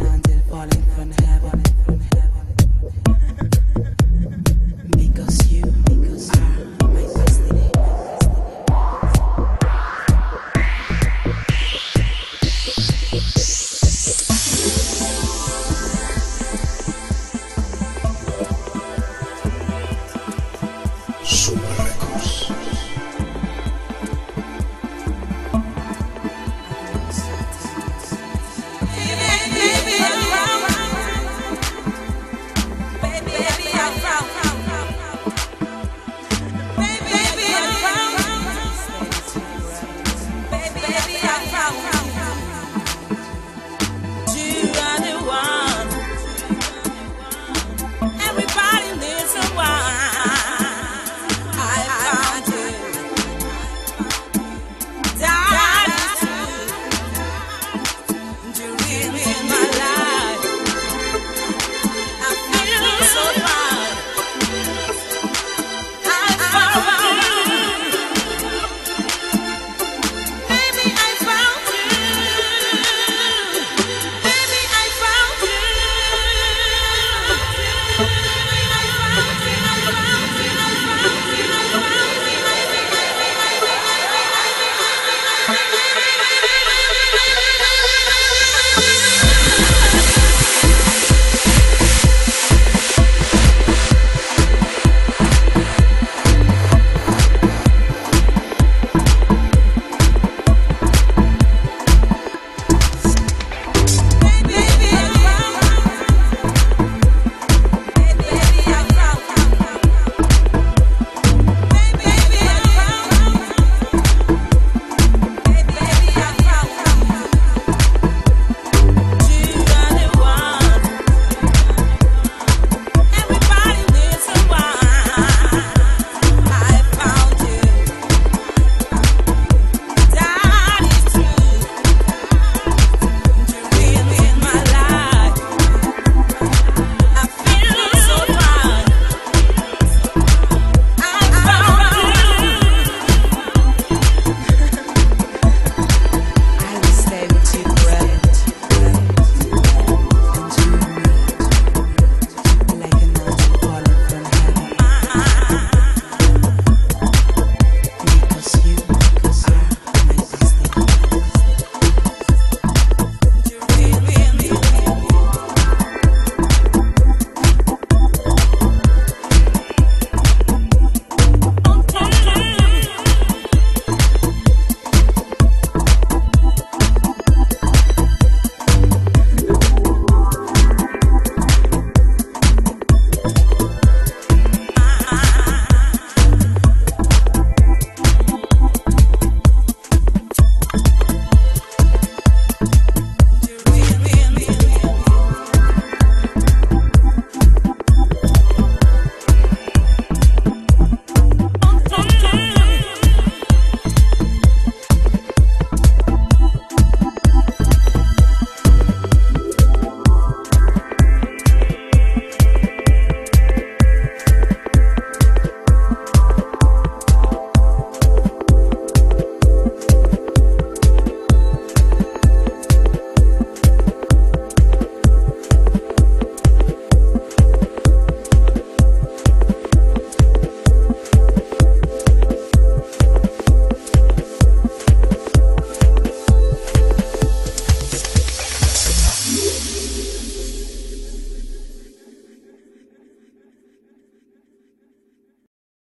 until falling from heaven.